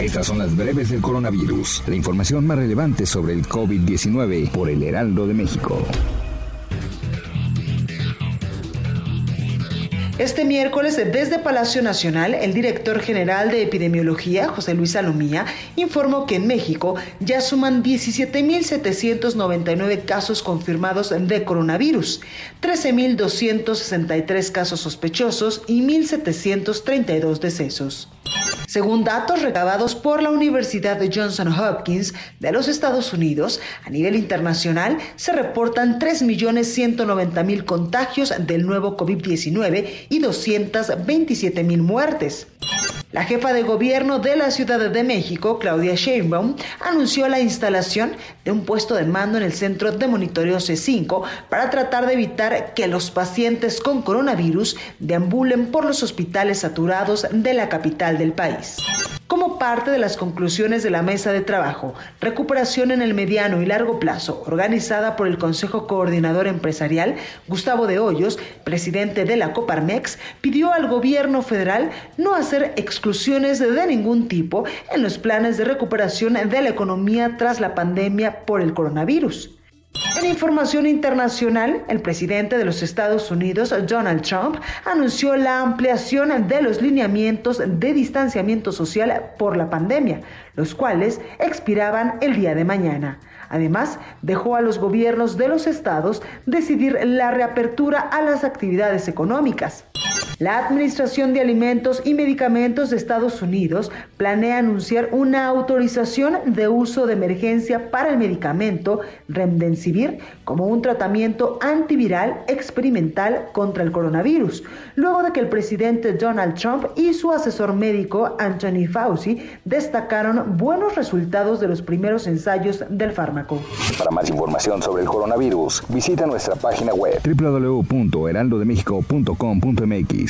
Estas son las breves del coronavirus. La información más relevante sobre el COVID-19 por el Heraldo de México. Este miércoles, desde Palacio Nacional, el director general de epidemiología, José Luis Salomía, informó que en México ya suman 17.799 casos confirmados de coronavirus, 13.263 casos sospechosos y 1.732 decesos. Según datos recabados por la Universidad de Johnson Hopkins de los Estados Unidos, a nivel internacional se reportan 3.190.000 contagios del nuevo COVID-19 y 227.000 muertes. La jefa de gobierno de la Ciudad de México, Claudia Sheinbaum, anunció la instalación de un puesto de mando en el centro de monitoreo C5 para tratar de evitar que los pacientes con coronavirus deambulen por los hospitales saturados de la capital del país. Como parte de las conclusiones de la mesa de trabajo, recuperación en el mediano y largo plazo, organizada por el Consejo Coordinador Empresarial, Gustavo de Hoyos, presidente de la Coparmex, pidió al gobierno federal no hacer exclusiones de ningún tipo en los planes de recuperación de la economía tras la pandemia por el coronavirus. En información internacional, el presidente de los Estados Unidos, Donald Trump, anunció la ampliación de los lineamientos de distanciamiento social por la pandemia, los cuales expiraban el día de mañana. Además, dejó a los gobiernos de los estados decidir la reapertura a las actividades económicas. La Administración de Alimentos y Medicamentos de Estados Unidos planea anunciar una autorización de uso de emergencia para el medicamento Remdesivir como un tratamiento antiviral experimental contra el coronavirus, luego de que el presidente Donald Trump y su asesor médico Anthony Fauci destacaron buenos resultados de los primeros ensayos del fármaco. Para más información sobre el coronavirus, visita nuestra página web www.heraldodemexico.com.mx